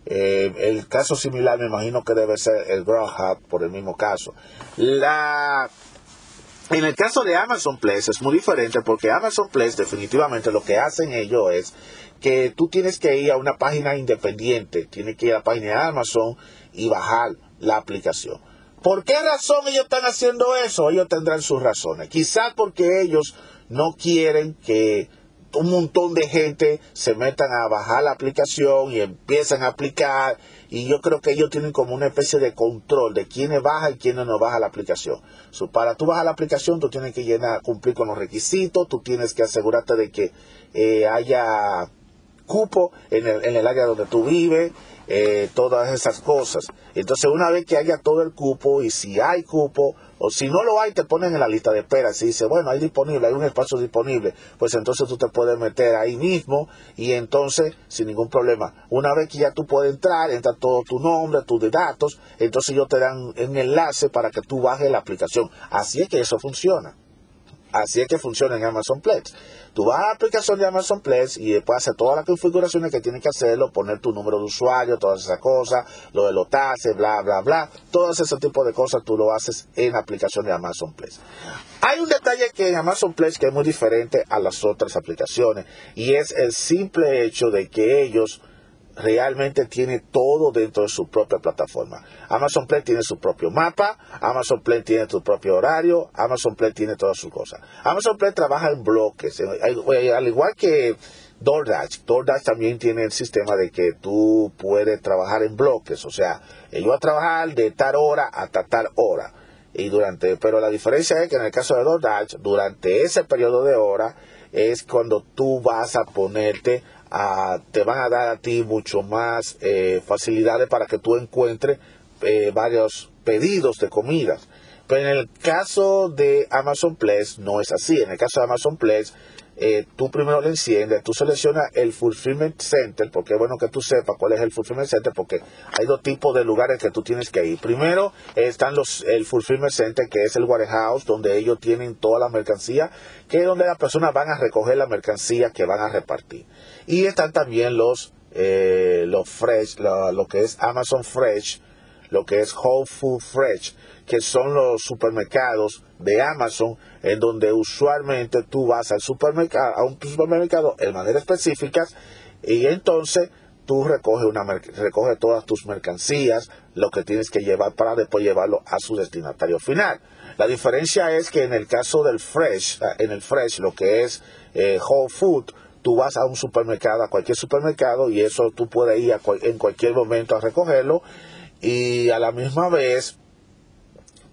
Speaker 2: Eh, el caso similar me imagino que debe ser el Grubhub por el mismo caso. La, en el caso de Amazon Place es muy diferente porque Amazon Place definitivamente lo que hacen ellos es que tú tienes que ir a una página independiente, tienes que ir a la página de Amazon y bajar la aplicación. ¿Por qué razón ellos están haciendo eso? Ellos tendrán sus razones. Quizás porque ellos no quieren que un montón de gente se metan a bajar la aplicación y empiezan a aplicar y yo creo que ellos tienen como una especie de control de quiénes baja y quiénes no baja la aplicación. para tú bajar la aplicación tú tienes que llenar, cumplir con los requisitos, tú tienes que asegurarte de que eh, haya cupo en el, en el área donde tú vives, eh, todas esas cosas. Entonces una vez que haya todo el cupo y si hay cupo, o si no lo hay, te ponen en la lista de espera. Si dice, bueno, hay disponible, hay un espacio disponible, pues entonces tú te puedes meter ahí mismo y entonces, sin ningún problema. Una vez que ya tú puedes entrar, entra todo tu nombre, tus datos, entonces ellos te dan un enlace para que tú bajes la aplicación. Así es que eso funciona. Así es que funciona en Amazon Plex. Tú vas a la aplicación de Amazon Plex y después hacer todas las configuraciones que tienes que hacerlo, poner tu número de usuario, todas esas cosas, lo de los bla, bla, bla. Todo ese tipo de cosas tú lo haces en la aplicación de Amazon Plex. Hay un detalle que en Amazon Plex que es muy diferente a las otras aplicaciones y es el simple hecho de que ellos realmente tiene todo dentro de su propia plataforma. Amazon Play tiene su propio mapa, Amazon Play tiene su propio horario, Amazon Play tiene todas sus cosas. Amazon Play trabaja en bloques, eh, al igual que DoorDash. DoorDash también tiene el sistema de que tú puedes trabajar en bloques, o sea, yo a trabajar de tal hora hasta tal hora. Y durante, pero la diferencia es que en el caso de DoorDash, durante ese periodo de hora, es cuando tú vas a ponerte te van a dar a ti mucho más eh, facilidades para que tú encuentres eh, varios pedidos de comidas. Pero en el caso de Amazon Plex no es así. En el caso de Amazon Plex eh, tú primero le enciendes, tú seleccionas el Fulfillment Center, porque es bueno que tú sepas cuál es el Fulfillment Center, porque hay dos tipos de lugares que tú tienes que ir. Primero están los el Fulfillment Center, que es el warehouse, donde ellos tienen toda la mercancía, que es donde las personas van a recoger la mercancía que van a repartir. Y están también los, eh, los Fresh, lo que es Amazon Fresh, lo que es Whole Food Fresh, que son los supermercados de Amazon, en donde usualmente tú vas al supermercado, a un supermercado en manera específica, y entonces tú recoges, una, recoges todas tus mercancías, lo que tienes que llevar para después llevarlo a su destinatario final. La diferencia es que en el caso del Fresh, en el Fresh, lo que es eh, Whole Food, tú vas a un supermercado, a cualquier supermercado, y eso tú puedes ir en cualquier momento a recogerlo, y a la misma vez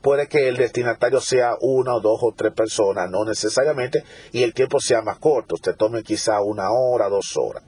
Speaker 2: puede que el destinatario sea una o dos o tres personas, no necesariamente, y el tiempo sea más corto, usted tome quizá una hora, dos horas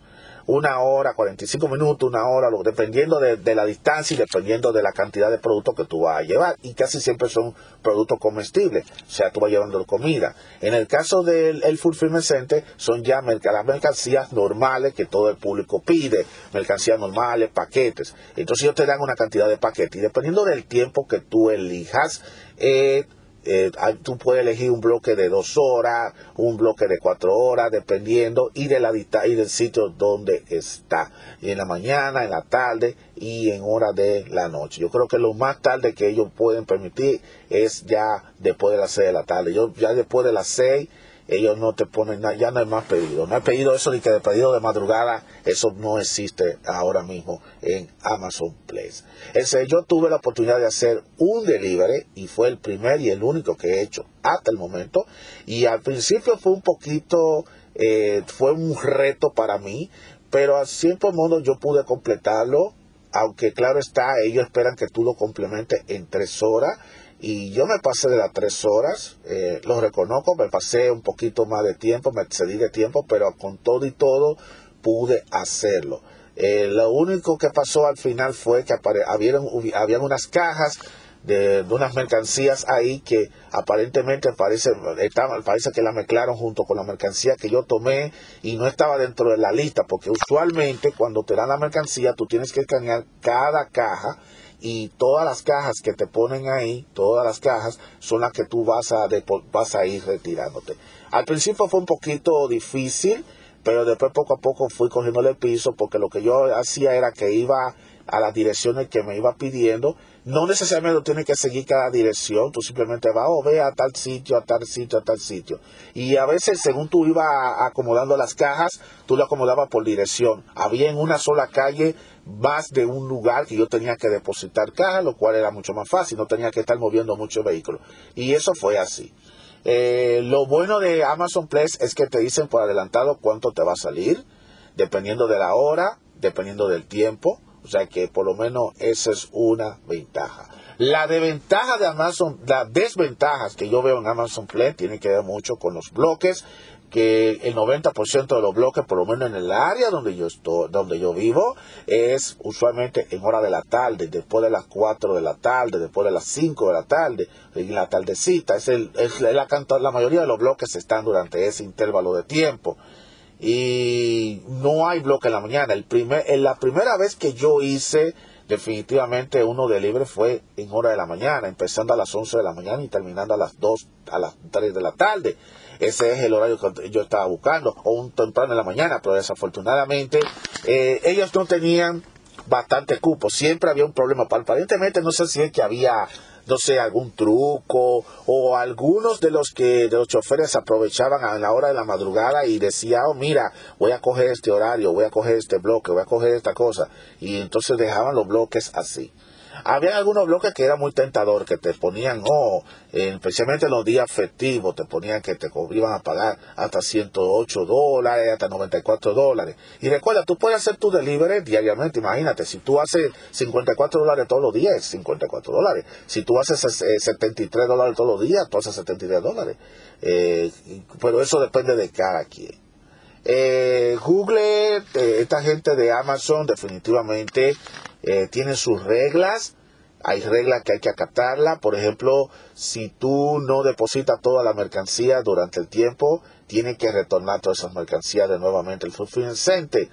Speaker 2: una hora, 45 minutos, una hora, dependiendo de, la distancia y dependiendo de la cantidad de productos que tú vas a llevar. Y casi siempre son productos comestibles, o sea, tú vas llevando comida. En el caso del el Fulfillment Center, son ya las mercancías normales que todo el público pide, mercancías normales, paquetes. Entonces ellos te dan una cantidad de paquetes y dependiendo del tiempo que tú elijas, eh, eh, tú puedes elegir un bloque de dos horas, un bloque de cuatro horas, dependiendo y de la y del sitio donde está. Y en la mañana, en la tarde y en hora de la noche. Yo creo que lo más tarde que ellos pueden permitir es ya después de las seis de la tarde. Yo ya después de las seis ellos no te ponen nada, ya no hay más pedido. No hay pedido eso ni que de pedido de madrugada, eso no existe ahora mismo en Amazon Place. Ese, yo tuve la oportunidad de hacer un delivery y fue el primer y el único que he hecho hasta el momento. Y al principio fue un poquito, eh, fue un reto para mí, pero a cierto modo yo pude completarlo. Aunque claro está, ellos esperan que tú lo complementes en tres horas y yo me pasé de las tres horas, eh, lo reconozco, me pasé un poquito más de tiempo, me excedí de tiempo, pero con todo y todo pude hacerlo. Eh, lo único que pasó al final fue que habían, habían unas cajas de, unas mercancías ahí que aparentemente parece, parece que la mezclaron junto con la mercancía que yo tomé y no estaba dentro de la lista, porque usualmente cuando te dan la mercancía tú tienes que escanear cada caja y todas las cajas que te ponen ahí, todas las cajas, son las que tú vas a, vas a ir retirándote. Al principio fue un poquito difícil, pero después poco a poco fui cogiendo el piso porque lo que yo hacía era que iba a las direcciones que me iba pidiendo. No necesariamente tienes que seguir cada dirección, tú simplemente vas o oh, ve a tal sitio, a tal sitio, a tal sitio. Y a veces, según tú ibas acomodando las cajas, tú lo acomodabas por dirección. Había en una sola calle más de un lugar que yo tenía que depositar cajas, lo cual era mucho más fácil, no tenía que estar moviendo muchos vehículos. Y eso fue así. Eh, lo bueno de Amazon Place es que te dicen por adelantado cuánto te va a salir, dependiendo de la hora, dependiendo del tiempo. O sea que por lo menos esa es una ventaja. La desventaja de Amazon, las desventajas que yo veo en Amazon Play tiene que ver mucho con los bloques, que el 90% de los bloques, por lo menos en el área donde yo estoy, donde yo vivo, es usualmente en hora de la tarde, después de las 4 de la tarde, después de las 5 de la tarde, en la tardecita. Es, el, es la, la mayoría de los bloques están durante ese intervalo de tiempo y no hay bloque en la mañana. El primer, en la primera vez que yo hice definitivamente uno de libre fue en hora de la mañana, empezando a las 11 de la mañana y terminando a las 2, a las 3 de la tarde. Ese es el horario que yo estaba buscando, o un temprano en la mañana, pero desafortunadamente eh, ellos no tenían bastante cupo, siempre había un problema. Aparentemente no sé si es que había no sé, algún truco o algunos de los que de los choferes aprovechaban a la hora de la madrugada y decía, oh, mira, voy a coger este horario, voy a coger este bloque, voy a coger esta cosa. Y entonces dejaban los bloques así. Había algunos bloques que era muy tentador, que te ponían, oh, especialmente en los días festivos, te ponían que te iban a pagar hasta 108 dólares, hasta 94 dólares. Y recuerda, tú puedes hacer tu delivery diariamente, imagínate, si tú haces 54 dólares todos los días, 54 dólares. Si tú haces 73 eh, dólares todos los días, tú haces 73 dólares. Eh, pero eso depende de cada quien. Eh, Google, esta gente de Amazon definitivamente eh, tiene sus reglas, hay reglas que hay que acatarla. Por ejemplo, si tú no depositas toda la mercancía durante el tiempo, tienes que retornar todas esas mercancías de nuevamente al fulfillment center.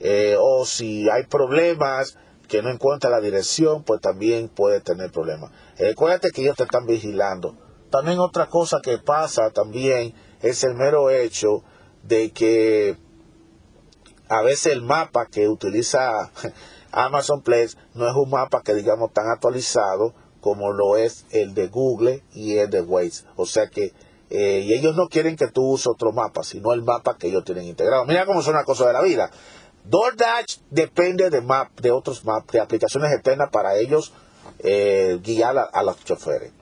Speaker 2: Eh, o si hay problemas que no encuentra la dirección, pues también puede tener problemas. Eh, recuérdate que ellos te están vigilando. También otra cosa que pasa también es el mero hecho de que a veces el mapa que utiliza Amazon Place no es un mapa que digamos tan actualizado como lo es el de Google y el de Waze. O sea que eh, y ellos no quieren que tú uses otro mapa, sino el mapa que ellos tienen integrado. Mira cómo son las cosas de la vida. DoorDash depende de map, de otros maps, de aplicaciones externas para ellos eh, guiar a, los choferes.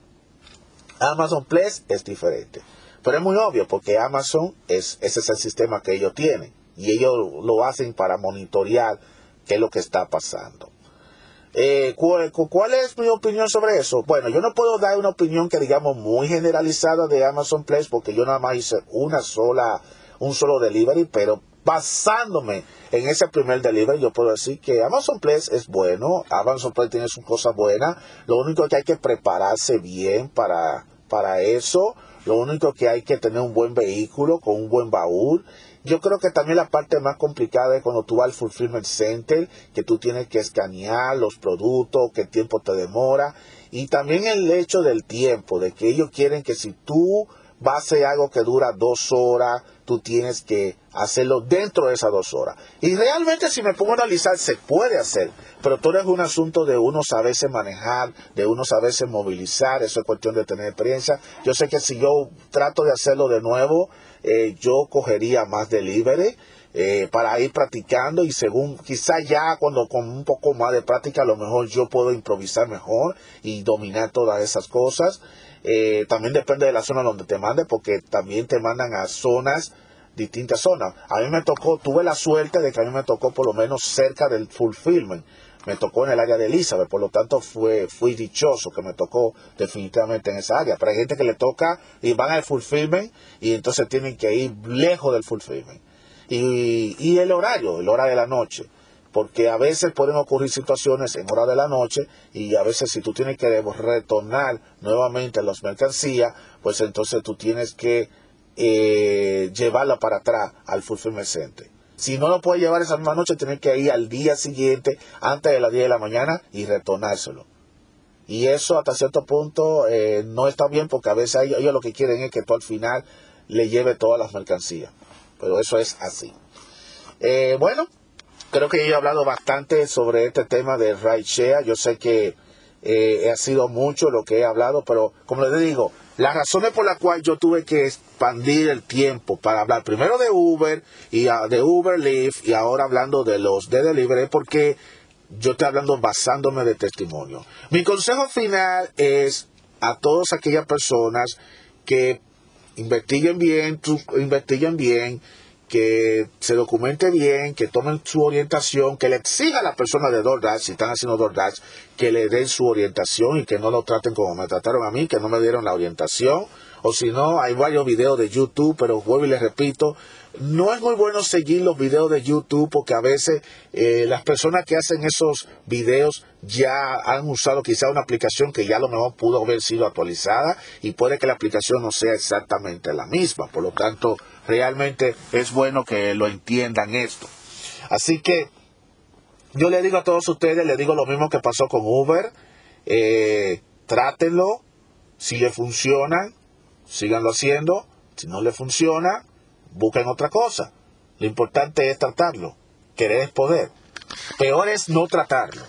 Speaker 2: Amazon Place es diferente. Pero es muy obvio porque Amazon es, ese es el sistema que ellos tienen. Y ellos lo hacen para monitorear qué es lo que está pasando. Eh, ¿cuál, es mi opinión sobre eso? Bueno, yo no puedo dar una opinión que digamos muy generalizada de Amazon Place porque yo nada más hice una sola, un solo delivery, pero basándome en ese primer delivery, yo puedo decir que Amazon Place es bueno, Amazon Place tiene sus cosas buenas, lo único que hay que prepararse bien para, para eso, lo único que hay que tener un buen vehículo con un buen baúl yo creo que también la parte más complicada es cuando tú vas al Fulfillment Center, que tú tienes que escanear los productos, qué tiempo te demora. Y también el hecho del tiempo, de que ellos quieren que si tú vas a hacer algo que dura dos horas, tú tienes que hacerlo dentro de esas dos horas. Y realmente si me pongo a analizar, se puede hacer, pero todo es un asunto de uno saberse manejar, de uno saberse movilizar, eso es cuestión de tener experiencia. Yo sé que si yo trato de hacerlo de nuevo, eh, yo cogería más delivery. Eh, para ir practicando y según quizá ya cuando con un poco más de práctica a lo mejor yo puedo improvisar mejor y dominar todas esas cosas. Eh, también depende de la zona donde te mande porque también te mandan a zonas distintas zonas. A mí me tocó, tuve la suerte de que a mí me tocó por lo menos cerca del fulfillment me tocó en el área de Elizabeth, por lo tanto fue, fui dichoso que me tocó definitivamente en esa área. Pero hay gente que le toca y van al fulfillment y entonces tienen que ir lejos del fulfillment. Y, y el horario, el hora de la noche, porque a veces pueden ocurrir situaciones en hora de la noche y a veces si tú tienes que retornar nuevamente las mercancías, pues entonces tú tienes que eh, llevarla para atrás al fulfillment. Si no lo puede llevar esa misma noche, tiene que ir al día siguiente, antes de las 10 de la mañana, y retornárselo. Y eso hasta cierto punto eh, no está bien porque a veces ellos, lo que quieren es que tú al final le lleve todas las mercancías. Pero eso es así. Eh, bueno, creo que yo he hablado bastante sobre este tema de rideshare. Yo sé que eh, ha sido mucho lo que he hablado, pero como les digo, las razones por las cuales yo tuve que expandir el tiempo para hablar primero de Uber y ah, de Uber Lyft y ahora hablando de los de delivery porque yo estoy hablando basándome de testimonio. Mi consejo final es a todas aquellas personas que investiguen bien, investiguen bien, que se documente bien, que tomen su orientación, que le exiga a la persona de DoorDash, si están haciendo DoorDash, que le den su orientación y que no lo traten como me trataron a mí, que no me dieron la orientación. O si no, hay varios videos de YouTube, pero vuelvo y les repito, no es muy bueno seguir los videos de YouTube porque a veces eh, las personas que hacen esos videos ya han usado quizá una aplicación que ya a lo mejor pudo haber sido actualizada y puede que la aplicación no sea exactamente la misma. Por lo tanto, realmente es bueno que lo entiendan esto. Así que yo le digo a todos ustedes, le digo lo mismo que pasó con Uber. Eh, trátenlo. Si le funciona, síganlo haciendo. Si no le funciona, busquen otra cosa. Lo importante es tratarlo. Querer es poder. Peor es no tratarlo.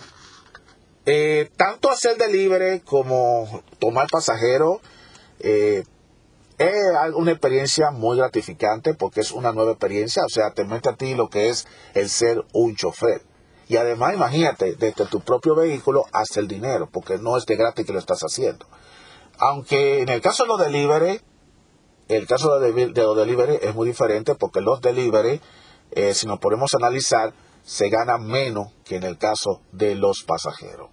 Speaker 2: Eh, tanto hacer delivery como tomar pasajero eh, es una experiencia muy gratificante porque es una nueva experiencia. O sea, te mete a ti lo que es el ser un chofer. Y además, imagínate, desde tu propio vehículo hasta el dinero, porque no es de gratis que lo estás haciendo. Aunque en el caso de los delivery, el caso de, los delivery es muy diferente porque los delivery, eh, si nos ponemos a analizar, se gana menos que en el caso de los pasajeros.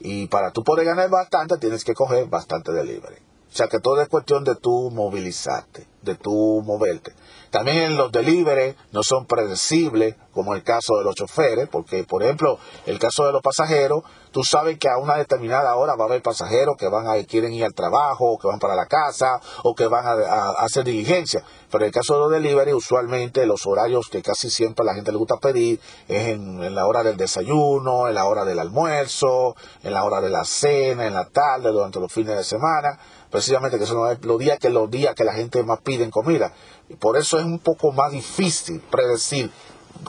Speaker 2: Y para tú poder ganar bastante, tienes que coger bastante delivery. O sea que todo es cuestión de tú movilizarte, de tú moverte. También los delivery no son predecibles, como el caso de los choferes, porque, por ejemplo, el caso de los pasajeros, tú sabes que a una determinada hora va a haber pasajeros que van a, quieren ir al trabajo, que van para la casa, o que van a, hacer diligencia. Pero en el caso de los delivery, usualmente los horarios que casi siempre la gente le gusta pedir es en, la hora del desayuno, en la hora del almuerzo, en la hora de la cena, en la tarde, durante los fines de semana precisamente que son los días que los días que la gente más pide comida. Y por eso es un poco más difícil predecir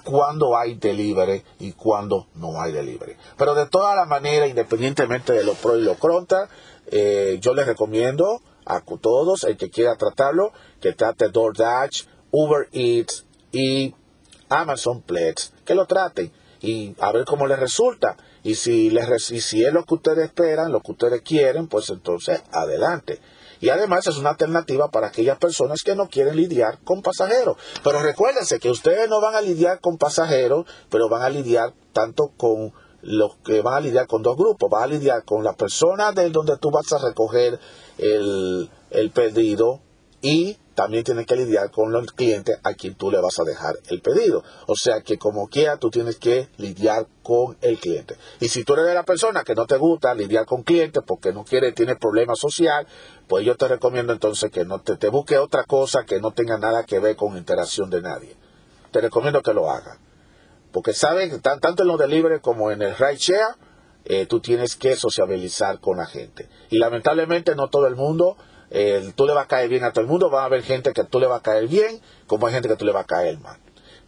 Speaker 2: cuándo hay delivery y cuándo no hay delivery. Pero de todas las maneras, independientemente de los pros y los contras, eh, yo les recomiendo a todos, el que quiera tratarlo, que trate DoorDash, Uber Eats y Amazon Plex, que lo traten y a ver cómo les resulta. Y si, les, si es lo que ustedes esperan, lo que ustedes quieren, pues entonces adelante. Y además es una alternativa para aquellas personas que no quieren lidiar con pasajeros. Pero recuérdense que ustedes no van a lidiar con pasajeros, pero van a lidiar tanto con los que van a lidiar con dos grupos. Van a lidiar con la persona de donde tú vas a recoger el, el pedido y también tienes que lidiar con el cliente a quien tú le vas a dejar el pedido. O sea que como quiera tú tienes que lidiar con el cliente. Y si tú eres de la persona que no te gusta lidiar con clientes porque no quiere, tiene problemas social, pues yo te recomiendo entonces que no te, te busque otra cosa que no tenga nada que ver con interacción de nadie. Te recomiendo que lo hagas. Porque sabes, tanto en los delivery como en el ride share, eh, tú tienes que sociabilizar con la gente. Y lamentablemente no todo el mundo tú le vas a caer bien a todo el mundo, va a haber gente que tú le va a caer bien, como hay gente que tú le va a caer mal.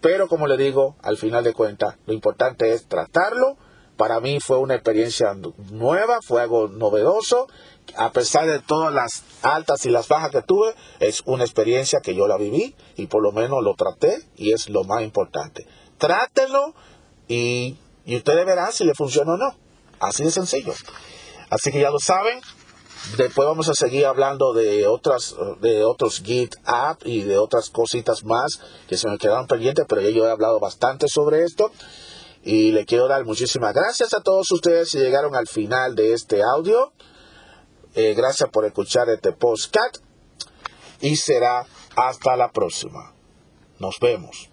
Speaker 2: Pero como le digo, al final de cuentas, lo importante es tratarlo. Para mí fue una experiencia nueva, fue algo novedoso. A pesar de todas las altas y las bajas que tuve, es una experiencia que yo la viví y por lo menos lo traté y es lo más importante. Trátenlo y, y ustedes verán si le funciona o no. Así de sencillo. Así que ya lo saben, Después vamos a seguir hablando de otras, de otros Git app y de otras cositas más que se me quedaron pendientes, pero ya yo he hablado bastante sobre esto. Y le quiero dar muchísimas gracias a todos ustedes si llegaron al final de este audio. Eh, gracias por escuchar este postcat. Y será hasta la próxima. Nos vemos.